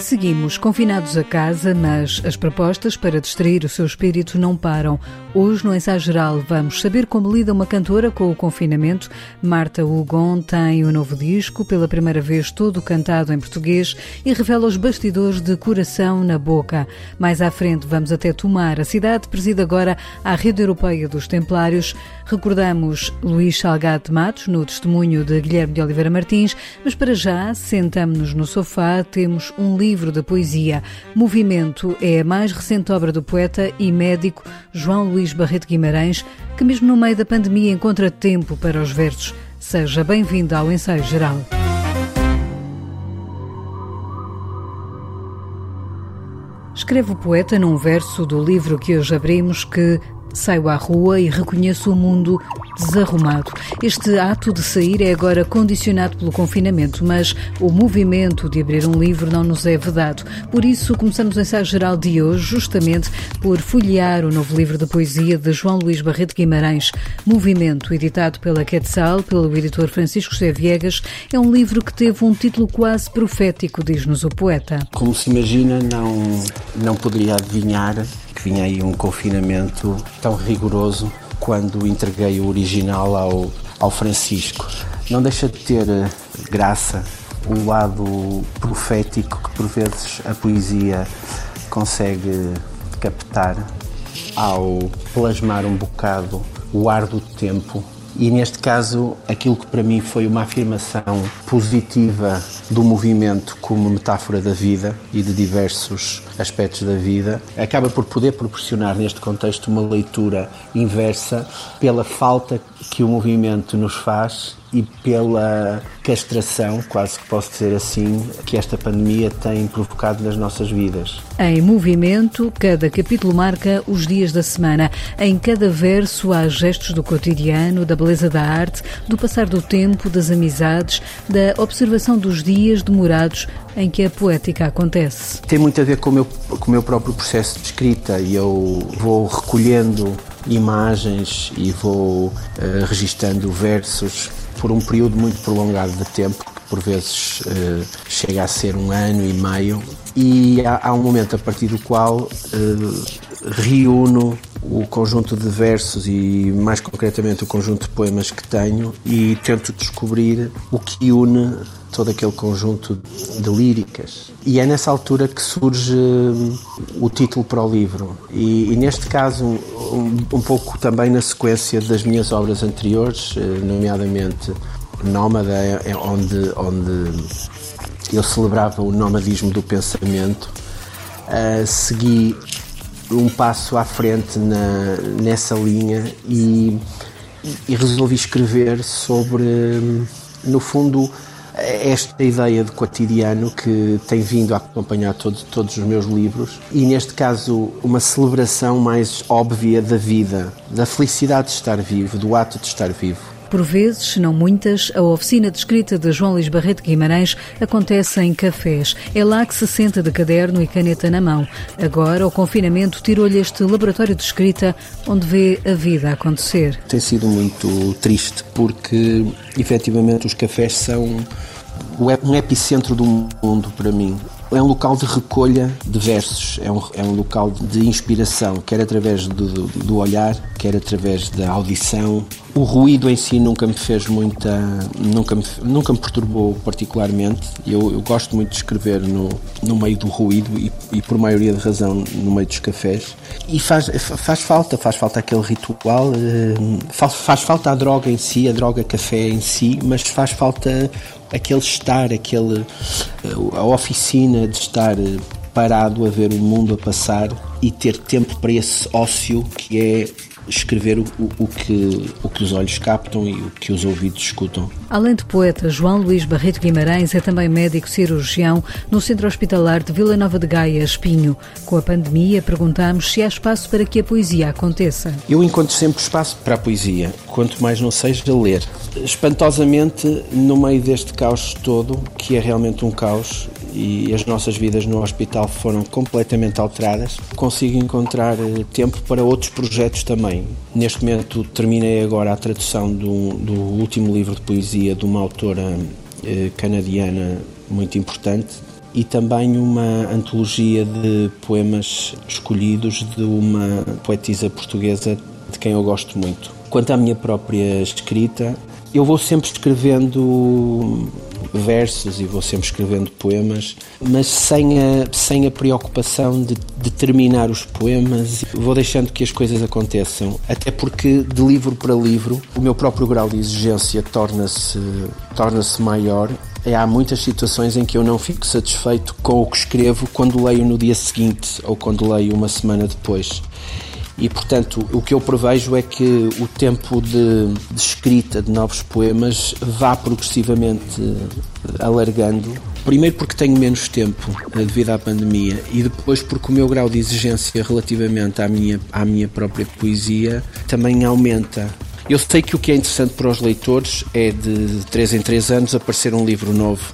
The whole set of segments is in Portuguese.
Seguimos confinados a casa, mas as propostas para distrair o seu espírito não param. Hoje, no ensaio geral, vamos saber como lida uma cantora com o confinamento. Marta Hugon tem o um novo disco, pela primeira vez todo cantado em português, e revela os bastidores de Coração na Boca. Mais à frente, vamos até Tomar. A cidade preside agora a Rede Europeia dos Templários. Recordamos Luís Salgado Matos, no testemunho de Guilherme de Oliveira Martins, mas para já, sentamos-nos no sofá, temos um livro de poesia. Movimento é a mais recente obra do poeta e médico João Luís Barreto Guimarães, que mesmo no meio da pandemia encontra tempo para os versos. Seja bem-vindo ao Ensaio Geral. Escreve o poeta num verso do livro que hoje abrimos que Saio à rua e reconheço o mundo desarrumado. Este ato de sair é agora condicionado pelo confinamento, mas o movimento de abrir um livro não nos é vedado. Por isso, começamos o ensaio geral de hoje, justamente por folhear o novo livro de poesia de João Luís Barreto Guimarães, Movimento, editado pela Quetzal, pelo editor Francisco José Viegas. É um livro que teve um título quase profético, diz-nos o poeta. Como se imagina, não, não poderia adivinhar que vinha aí um confinamento tão rigoroso quando entreguei o original ao, ao Francisco. Não deixa de ter eh, graça o lado profético que por vezes a poesia consegue captar ao plasmar um bocado o ar do tempo e neste caso, aquilo que para mim foi uma afirmação positiva do movimento como metáfora da vida e de diversos aspectos da vida, acaba por poder proporcionar neste contexto uma leitura inversa pela falta que o movimento nos faz e pela castração, quase que posso dizer assim, que esta pandemia tem provocado nas nossas vidas. Em movimento, cada capítulo marca os dias da semana. Em cada verso há gestos do cotidiano, da beleza da arte, do passar do tempo, das amizades, da observação dos dias demorados em que a poética acontece. Tem muito a ver com o meu, com o meu próprio processo de escrita e eu vou recolhendo imagens e vou uh, registando versos por um período muito prolongado de tempo, que por vezes uh, chega a ser um ano e meio, e há, há um momento a partir do qual uh, reúno o conjunto de versos e mais concretamente o conjunto de poemas que tenho e tento descobrir o que une todo aquele conjunto de líricas. E é nessa altura que surge hum, o título para o livro. E, e neste caso, um, um, pouco também na sequência das minhas obras anteriores, eh, nomeadamente Nómada, é, é onde, onde eu celebrava o nomadismo do pensamento, uh, segui um passo à frente na, nessa linha e, e resolvi escrever sobre, hum, no fundo, esta ideia de cotidiano que tem vindo a acompanhar todo, todos os meus livros e, neste caso, uma celebração mais óbvia da vida, da felicidade de estar vivo, do ato de estar vivo. Por vezes, se não muitas, a oficina de escrita de João Luís Barreto Guimarães acontece em cafés. É lá que se senta de caderno e caneta na mão. Agora, o confinamento tirou-lhe este laboratório de escrita onde vê a vida acontecer. Tem sido muito triste porque, efetivamente, os cafés são um epicentro do mundo para mim é um local de recolha de versos, é um, é um local de inspiração, quer através do, do, olhar, quer através da audição. O ruído em si nunca me fez muita. nunca me, nunca me perturbou particularmente. Eu, eu gosto muito de escrever no, no meio do ruído e, e, por maioria de razão, no meio dos cafés. E faz, faz falta, faz falta aquele ritual, eh, faz, faz falta a droga em si, a droga café em si, mas faz falta aquele estar, aquele, a oficina de estar parado a ver o mundo a passar e ter tempo para esse ócio que é escrever o, o, que, o que os olhos captam e o que os ouvidos escutam. Além de poeta, João Luís Barreto Guimarães é também médico cirurgião no Centro Hospitalar de Vila Nova de Gaia, Espinho. Com a pandemia, perguntamos se há espaço para que a poesia aconteça. Eu encontro sempre espaço para a poesia, quanto mais não seja ler. Espantosamente, no meio deste caos todo, que é realmente um caos, e as nossas vidas no hospital foram completamente alteradas, consigo encontrar eh, tempo para outros projetos também. Neste momento terminei agora a tradução do, do último livro de poesia de uma autora eh, canadiana muito importante, e também uma antologia de poemas escolhidos de uma poetisa portuguesa de quem eu gosto muito. Quanto à minha própria escrita, eu vou sempre escrevendo versos e vou sempre escrevendo poemas, mas sem a, sem a preocupação de, de terminar os poemas. Vou deixando que as coisas aconteçam, até porque de livro para livro o meu próprio grau de exigência torna-se torna maior há muitas situações em que eu não fico satisfeito com o que escrevo quando leio no dia seguinte ou quando leio uma semana depois. E, portanto, o que eu prevejo é que o tempo de, de escrita de novos poemas vá progressivamente eh, alargando. Primeiro porque tenho menos tempo eh, devido à pandemia e depois porque o meu grau de exigência relativamente à minha, à minha própria poesia também aumenta. Eu sei que o que é interessante para os leitores é de 3 em 3 anos aparecer um livro novo,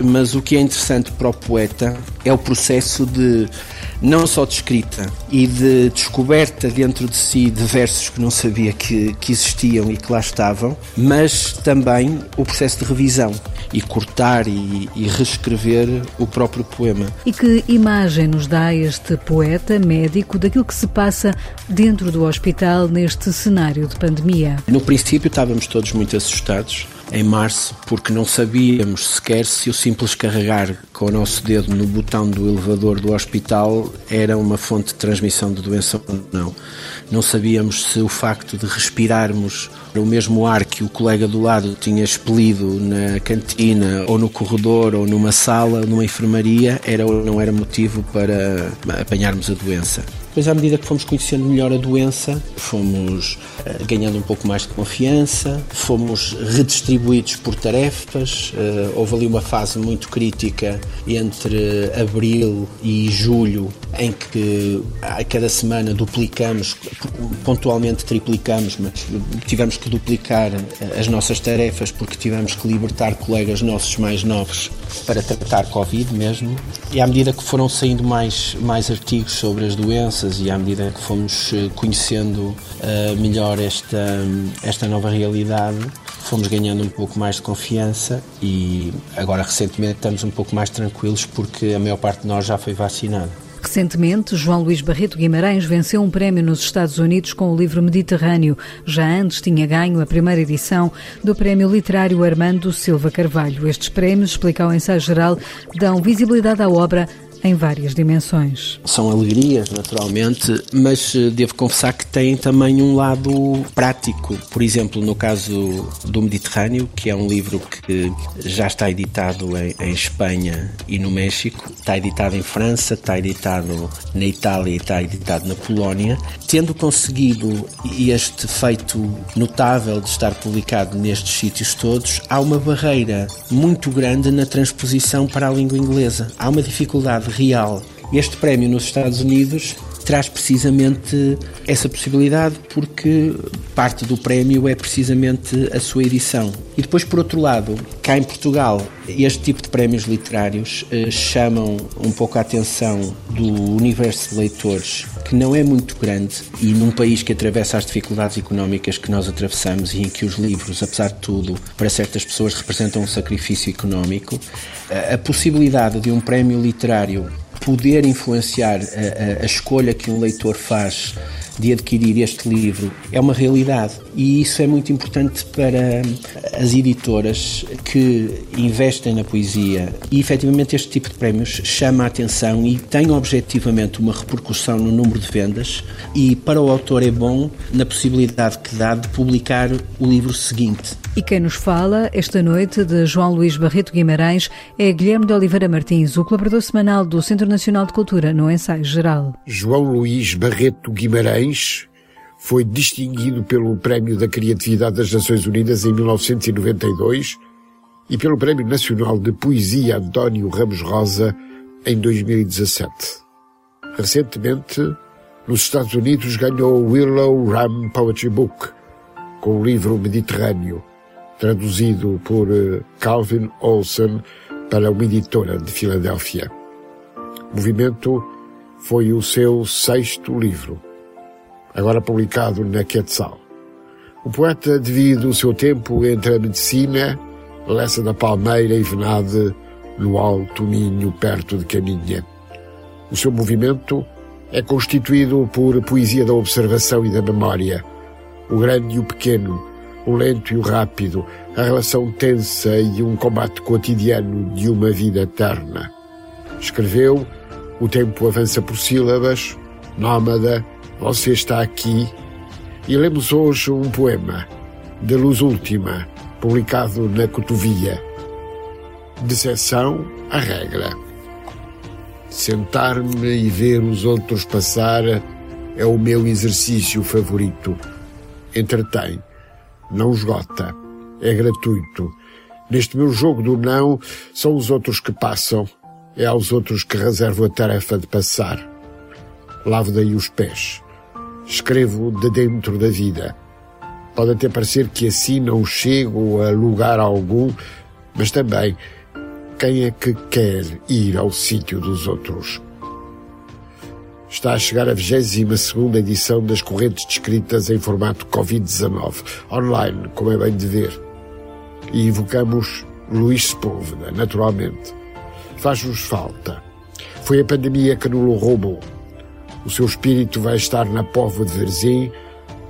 mas o que é interessante para o poeta é o processo de não só de escrita e de descoberta dentro de si de versos que não sabia que, que existiam e que lá estavam, mas também o processo de revisão e cortar e, e, reescrever o próprio poema. E que imagem nos dá este poeta médico daquilo que se passa dentro do hospital neste cenário de pandemia? No princípio estávamos todos muito assustados em março, porque não sabíamos sequer se o simples carregar com o nosso dedo no botão do elevador do hospital era uma fonte de transmissão de doença ou não. Não sabíamos se o facto de respirarmos o mesmo ar que o colega do lado tinha expelido na cantina ou no corredor ou numa sala, numa enfermaria, era ou não era motivo para apanharmos a doença. Depois, à medida que fomos conhecendo melhor a doença, fomos uh, ganhando um pouco mais de confiança, fomos redistribuídos por tarefas. Uh, houve ali uma fase muito crítica entre abril e julho, em que a cada semana duplicamos, pontualmente triplicamos, mas tivemos que duplicar eh, as nossas tarefas porque tivemos que libertar colegas nossos mais novos para tratar Covid mesmo. E à medida que foram saindo mais, mais artigos sobre as doenças e à medida que fomos eh, conhecendo uh, melhor esta, esta nova realidade, fomos ganhando um pouco mais de confiança e agora recentemente estamos um pouco mais tranquilos porque a maior parte de nós já foi vacinada. Recentemente, João Luís Barreto Guimarães venceu um prémio nos Estados Unidos com o livro Mediterrâneo. Já antes tinha ganho a primeira edição do Prémio Literário Armando Silva Carvalho. Estes prémios, explica o ensaio geral, dão visibilidade à obra em várias dimensões. São alegrias, naturalmente, mas eh, devo confessar que têm também um lado prático. Por exemplo, no caso do Mediterrâneo, que é um livro que já está editado em, em Espanha e no México, está editado em França, está editado na Itália e está editado na Polónia, tendo conseguido este feito notável de estar publicado nestes sítios todos, há uma barreira muito grande na transposição para a língua inglesa. Há uma dificuldade real. Este prémio nos Estados Unidos traz precisamente essa possibilidade porque parte do prémio é precisamente a sua edição. E depois, por outro lado, cá em Portugal, este tipo de prémios literários eh, chamam um pouco a atenção do universo de leitores, que não é muito grande, e num país que atravessa as dificuldades económicas que nós atravessamos e em que os livros, apesar de tudo, para certas pessoas representam um sacrifício económico, a possibilidade de um prémio literário poder influenciar a, a, a escolha que um leitor faz de adquirir este livro é uma realidade e isso é muito importante para as editoras que investem na poesia e efetivamente este tipo de prémios chama a atenção e tem objetivamente uma repercussão no número de vendas e para o autor é bom na possibilidade que dá de publicar o livro seguinte. E quem nos fala esta noite de João Luís Barreto Guimarães é Guilherme de Oliveira Martins, o colaborador semanal do Centro Nacional de Cultura no Ensaio Geral. João Luís Barreto Guimarães foi distinguido pelo Prémio da Criatividade das Nações Unidas em 1992 e pelo Prémio Nacional de Poesia António Ramos Rosa em 2017. Recentemente, nos Estados Unidos ganhou o Willow Ram Poetry Book com o livro Mediterrâneo, traduzido por eh, Calvin Olson para uma editora de Filadélfia. O movimento foi o seu sexto livro, agora publicado na Quetzal. O poeta divide o seu tempo entre a medicina, Lessa da Palmeira e Venade, no Alto Minho, perto de Caminha. O seu movimento é constituído por poesia da observação e da memória, o grande e o pequeno, o lento e o rápido, a relação tensa e um combate cotidiano de uma vida eterna. Escreveu O tempo avança por sílabas, Nómada, Você está aqui, e lemos hoje um poema, De Luz Última, publicado na Cotovia. De à regra. Sentar-me e ver os outros passar é o meu exercício favorito. Entretém, não esgota, é gratuito. Neste meu jogo do não, são os outros que passam, é aos outros que reservo a tarefa de passar. Lavo daí os pés. Escrevo de dentro da vida. Pode até parecer que assim não chego a lugar algum, mas também quem é que quer ir ao sítio dos outros? Está a chegar a 22 edição das correntes descritas em formato Covid-19, online, como é bem de ver. E invocamos Luís Sepúlveda, naturalmente. Faz-nos falta. Foi a pandemia que nos roubou. O seu espírito vai estar na Povo de Verzim,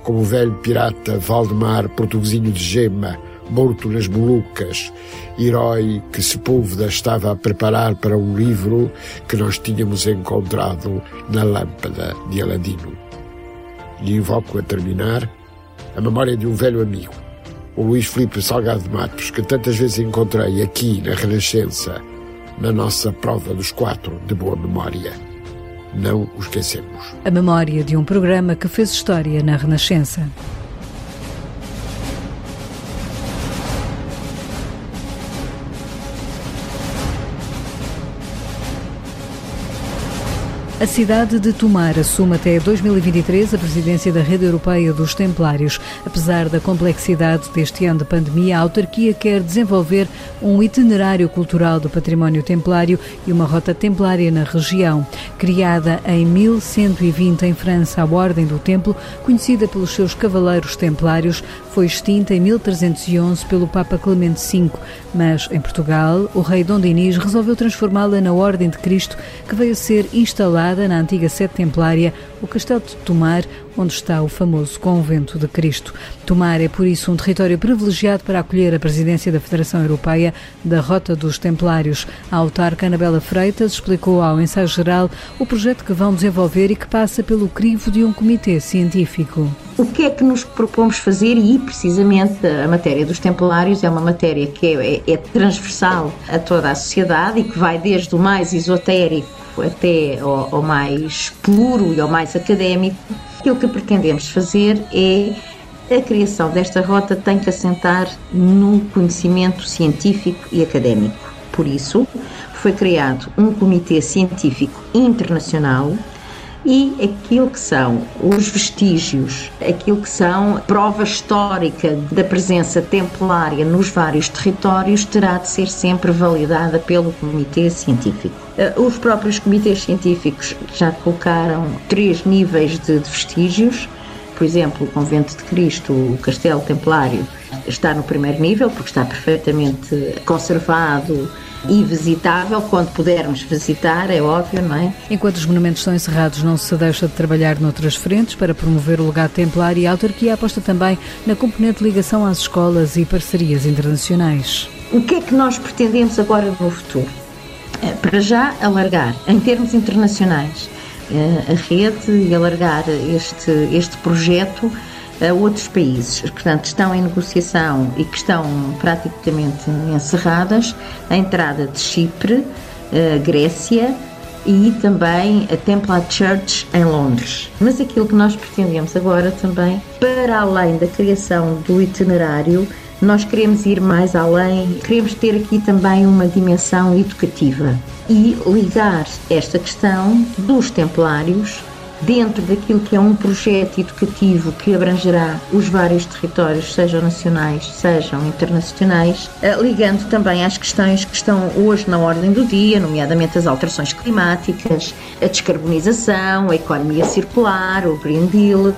como o velho pirata Valdemar Portuguesinho de Gema, morto nas Molucas, herói que Sepúlveda estava a preparar para um livro que nós tínhamos encontrado na lâmpada de Aladino. E invoco a terminar a memória de um velho amigo, o Luís Filipe Salgado de Matos, que tantas vezes encontrei aqui na Renascença, na nossa prova dos quatro de boa memória não o esquecemos. A memória de um programa que fez história na Renascença. A cidade de Tomar assume até 2023 a presidência da Rede Europeia dos Templários. Apesar da complexidade deste ano de pandemia, a autarquia quer desenvolver um itinerário cultural do património templário e uma rota templária na região. Criada em 1120 em França, a Ordem do Templo, conhecida pelos seus cavaleiros templários, foi extinta em 1311 pelo Papa Clemente V, mas em Portugal, o rei Dom Dinis resolveu transformá-la na Ordem de Cristo, que veio a ser instalada na antiga sede templária, o Castelo de Tomar, onde está o famoso Convento de Cristo. Tomar é, por isso, um território privilegiado para acolher a presidência da Federação Europeia da Rota dos Templários. A autarca Anabela Freitas explicou ao ensaio geral o projeto que vão desenvolver e que passa pelo crivo de um comitê científico. O que é que nos propomos fazer e, precisamente, a matéria dos templários é uma matéria que é, é, é transversal a toda a sociedade e que vai desde o mais esotérico até ao, ao mais puro e ao mais académico. Aquilo que pretendemos fazer é a criação desta rota tem que assentar no conhecimento científico e académico. Por isso, foi criado um comitê científico internacional e aquilo que são os vestígios, aquilo que são prova histórica da presença templária nos vários territórios terá de ser sempre validada pelo Comitê Científico. Eh, os próprios comitês científicos já colocaram três níveis de vestígios, por exemplo, o Convento de Cristo, o Castelo Templário, está no primeiro nível, porque está perfeitamente conservado e visitável quando pudermos visitar, é óbvio, não é? Enquanto os monumentos são encerrados, não se deixa de trabalhar noutras frentes para promover o legado templar e a autarquia aposta também na componente de ligação às escolas e parcerias internacionais. O que é que nós pretendemos agora no futuro? Eh, para já, alargar, em termos internacionais, eh, a rede e alargar este, este projeto a outros países, portanto, estão em negociação e que estão praticamente encerradas a entrada de Chipre, Grécia e também a Templar Church em Londres. Mas aquilo que nós pretendemos agora também, para além da criação do itinerário, nós queremos ir mais além, queremos ter aqui também uma dimensão educativa e ligar esta questão dos templários dentro daquilo que é um projeto educativo que abrangerá os vários territórios, sejam nacionais, sejam internacionais, eh, ligando também às questões que estão hoje na ordem do dia, nomeadamente as alterações climáticas, a descarbonização, a economia circular, o Green Deal.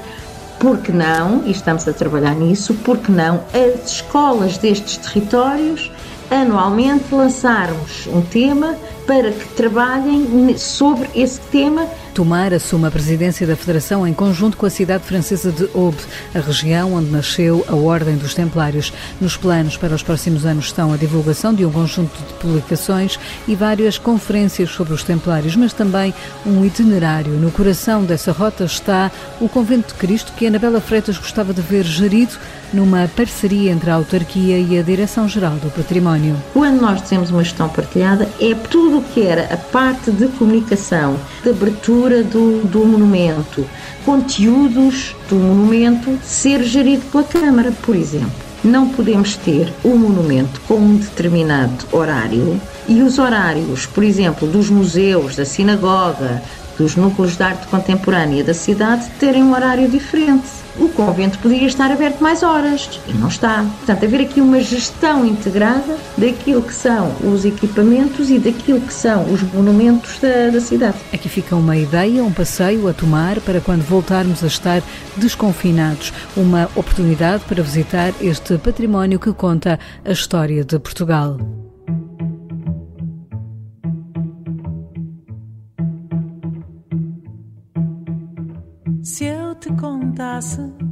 Por que não, e estamos a trabalhar nisso, por que não as escolas destes territórios anualmente lançarmos um tema para que trabalhem sobre esse tema. Tomar assume a presidência da Federação em conjunto com a cidade francesa de Aube, a região onde nasceu a Ordem dos Templários. Nos planos para os próximos anos estão a divulgação de um conjunto de publicações e várias conferências sobre os Templários, mas também um itinerário. No coração dessa rota está o Convento de Cristo, que Anabela Freitas gostava de ver gerido numa parceria entre a autarquia e a Direção-Geral do Património. Quando nós dizemos uma gestão partilhada, é tudo o que era a parte de comunicação, de abertura do, do monumento, conteúdos do monumento ser gerido pela Câmara, por exemplo. Não podemos ter um monumento com um determinado horário e os horários, por exemplo, dos museus, da sinagoga, dos núcleos de arte contemporânea da cidade terem um horário diferente o convento podia estar aberto mais horas e não está. Portanto, haver aqui uma gestão integrada daquilo que são os equipamentos e daquilo que são os monumentos da, da cidade. Aqui fica uma ideia, um passeio a tomar para quando voltarmos a estar desconfinados. Uma oportunidade para visitar este património que conta a história de Portugal.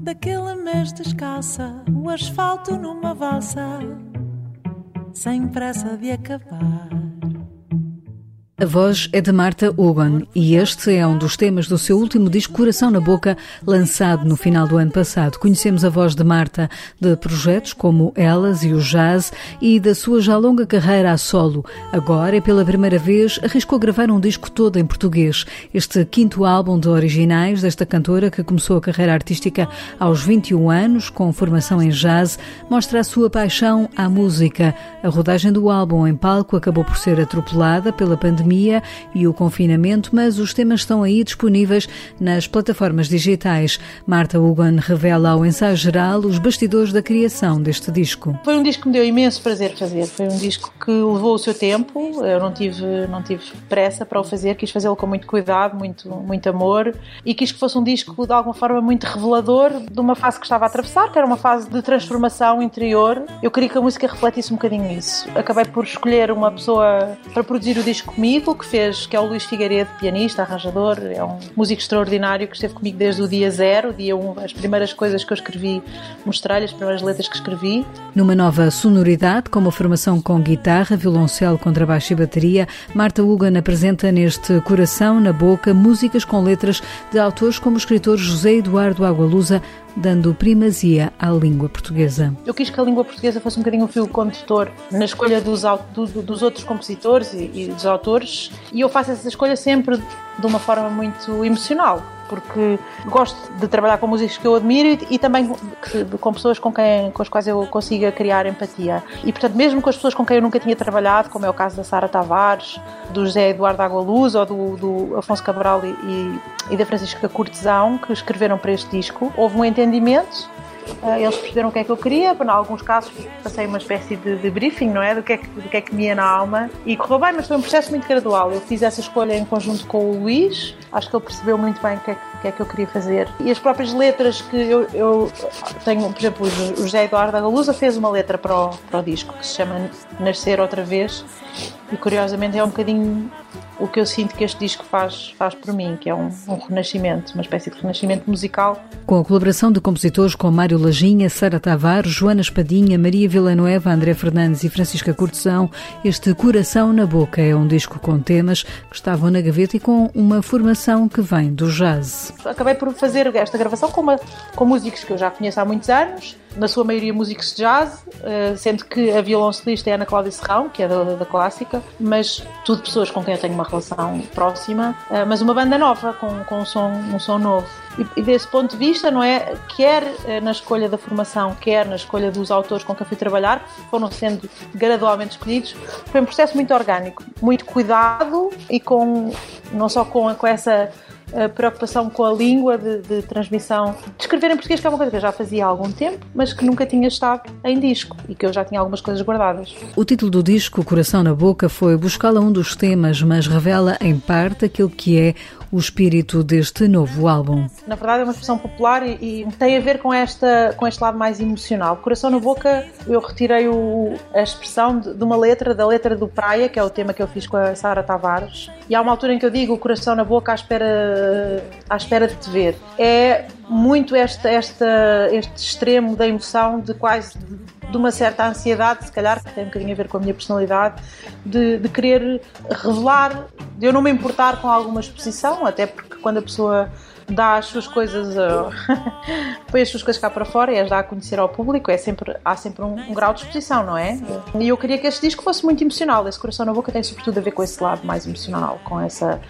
Daquele mês descalça, o asfalto numa valsa, sem pressa de acabar. A voz é de Marta Hugon e este é um dos temas do seu último disco Coração na Boca, lançado no final do ano passado. Conhecemos a voz de Marta de projetos como Elas e o Jazz e da sua já longa carreira a solo. Agora, pela primeira vez, arriscou gravar um disco todo em português. Este quinto álbum de originais desta cantora, que começou a carreira artística aos 21 anos, com formação em jazz, mostra a sua paixão à música. A rodagem do álbum em palco acabou por ser atropelada pela pandemia pandemia e o confinamento, mas os temas estão aí disponíveis nas plataformas digitais. Marta Hugon revela ao ensaio geral os bastidores da criação deste disco. Foi um disco que me deu imenso prazer fazer. Foi um disco que levou o seu tempo. Eu não tive, não tive pressa para o fazer. Quis fazê-lo com muito cuidado, muito, muito amor e quis que fosse um disco de alguma forma muito revelador de uma fase que estava a atravessar, que era uma fase de transformação interior. Eu queria que a música refletisse um bocadinho isso. Acabei por escolher uma pessoa para produzir o disco comigo que fez, que é o Luís Figueiredo, pianista, arranjador, é um músico extraordinário que esteve comigo desde o dia zero, dia um, as primeiras coisas que eu escrevi, mostrei-lhe as primeiras letras que escrevi. Numa nova sonoridade, com uma formação com guitarra, violoncelo, contrabaixo e bateria, Marta Hugan apresenta neste Coração na Boca músicas com letras de autores como o escritor José Eduardo Agualusa, dando primazia à língua portuguesa. Eu quis que a língua portuguesa fosse um bocadinho o fio condutor na escolha dos, do, dos outros compositores e, e dos autores, e eu faço essa escolha sempre de uma forma muito emocional porque gosto de trabalhar com músicos que eu admiro e, e também com pessoas com, quem, com as quais eu consiga criar empatia. E, portanto, mesmo com as pessoas com quem eu nunca tinha trabalhado, como é o caso da Sara Tavares, do José Eduardo Agualuz ou do, do Afonso Cabral e, e da Francisca Cortesão, que escreveram para este disco, houve um entendimento eles perceberam o que é que eu queria, em alguns casos passei uma espécie de, de, briefing, não é? Do que é que, do que é que me ia na alma e correu bem, mas foi um processo muito gradual. Eu fiz essa escolha em conjunto com o Luís, acho que ele percebeu muito bem o que é que, que, é que eu queria fazer. E as próprias letras que eu, eu tenho, por exemplo, o José Eduardo da Galusa fez uma letra para o, para o disco que se chama Nascer Outra Vez e curiosamente é um bocadinho o que eu sinto que este disco faz, faz por mim, que é um, um renascimento, uma espécie de renascimento musical. Com a colaboração de compositores como Mário Lajinha, Sara Tavares, Joana Espadinha, Maria Villanueva, André Fernandes e Francisca Cortesão, este Coração na Boca é um disco com temas que estavam na gaveta e com uma formação que vem do jazz. Acabei por fazer esta gravação com, uma, com músicos que eu já conheço há muitos anos, na sua maioria músicos de jazz, eh, sendo que a violoncelista é Ana Cláudia Serrão, que é da, da, clássica, mas tudo pessoas com quem eu tenho uma relação próxima, eh, mas uma banda nova, com, com um, som, um som novo. E, desse ponto de vista, não é? Quer eh, na escolha da formação, quer na escolha dos autores com quem fui trabalhar, foram sendo gradualmente escolhidos, foi um processo muito orgânico, muito cuidado e com, não só com, com essa a preocupação com a língua de, de, transmissão, de escrever em português, que é uma coisa que eu já fazia há algum tempo, mas que nunca tinha estado em disco e que eu já tinha algumas coisas guardadas. O título do disco, Coração na Boca, foi buscá-la um dos temas, mas revela em parte aquilo que é o espírito deste novo álbum. Na verdade é uma expressão popular e, e, tem a ver com, esta, com este lado mais emocional. Coração na Boca, eu retirei o, a expressão de, de, uma letra, da letra do Praia, que é o tema que eu fiz com a Sara Tavares. E há uma altura em que eu digo coração na boca à espera, à espera de te ver. É muito este, este, este extremo da emoção de quase de uma certa ansiedade, se calhar, que tem um bocadinho a ver com a minha personalidade, de, de querer revelar, de eu não me importar com alguma exposição, até porque quando a pessoa dá as suas coisas, uh, põe as suas coisas cá para fora e as dá a conhecer ao público, é sempre, há sempre um, um, grau de exposição, não é? E eu queria que este disco fosse muito emocional. Esse Coração na Boca tem sobretudo a ver com esse lado mais emocional, com essa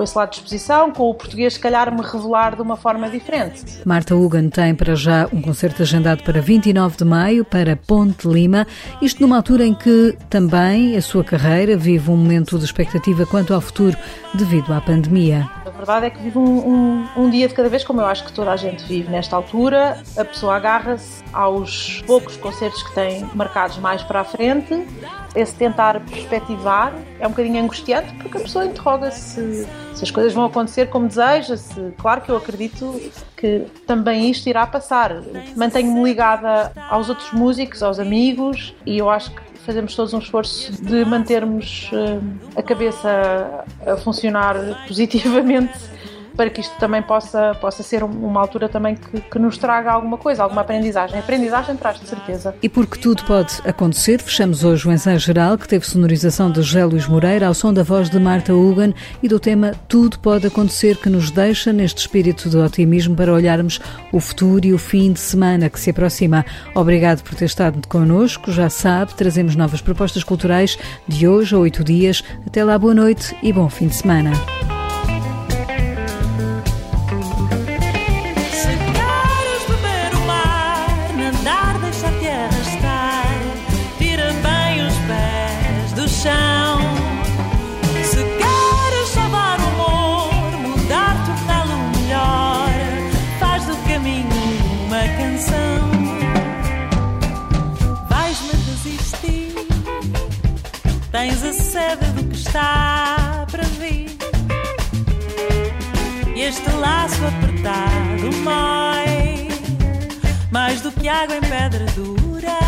com esse lado de exposição, com o português, se calhar, me revelar de uma forma diferente. Marta Hugan tem para já um concerto agendado para 29 de maio, para Ponte Lima, isto numa altura em que também a sua carreira vive um momento de expectativa quanto ao futuro devido à pandemia. Verdade é que vive um, um, um, dia de cada vez, como eu acho que toda a gente vive nesta altura. A pessoa agarra-se aos poucos concertos que tem marcados mais para a frente. Esse tentar perspectivar é um bocadinho angustiante porque a pessoa interroga-se se as coisas vão acontecer como deseja. Se, claro que eu acredito que também isto irá passar. Mantenho-me ligada aos outros músicos, aos amigos e eu acho que fazemos todos um esforço de mantermos uh, a cabeça a funcionar positivamente para que isto também possa, possa ser uma altura também que, que nos traga alguma coisa, alguma aprendizagem. Aprendizagem traz, de certeza. E porque tudo pode acontecer, fechamos hoje o ensaio geral que teve sonorização de José Luís Moreira ao som da voz de Marta Hugan e do tema Tudo pode acontecer que nos deixa neste espírito de otimismo para olharmos o futuro e o fim de semana que se aproxima. Obrigado por ter estado connosco. Já sabe, trazemos novas propostas culturais de hoje a oito dias. Até lá, boa noite e bom fim de semana. mais do que água em pedra dura.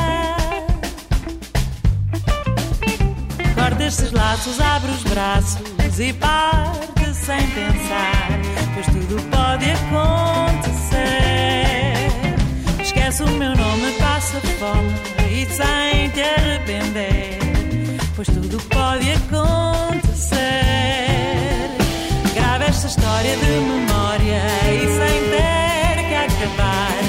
Corta estes laços, abre os braços e parte sem pensar, pois tudo pode acontecer. Esquece o meu nome, passa fome e sem te arrepender, pois tudo pode acontecer. Grava esta história de memória e sem ter que acabar.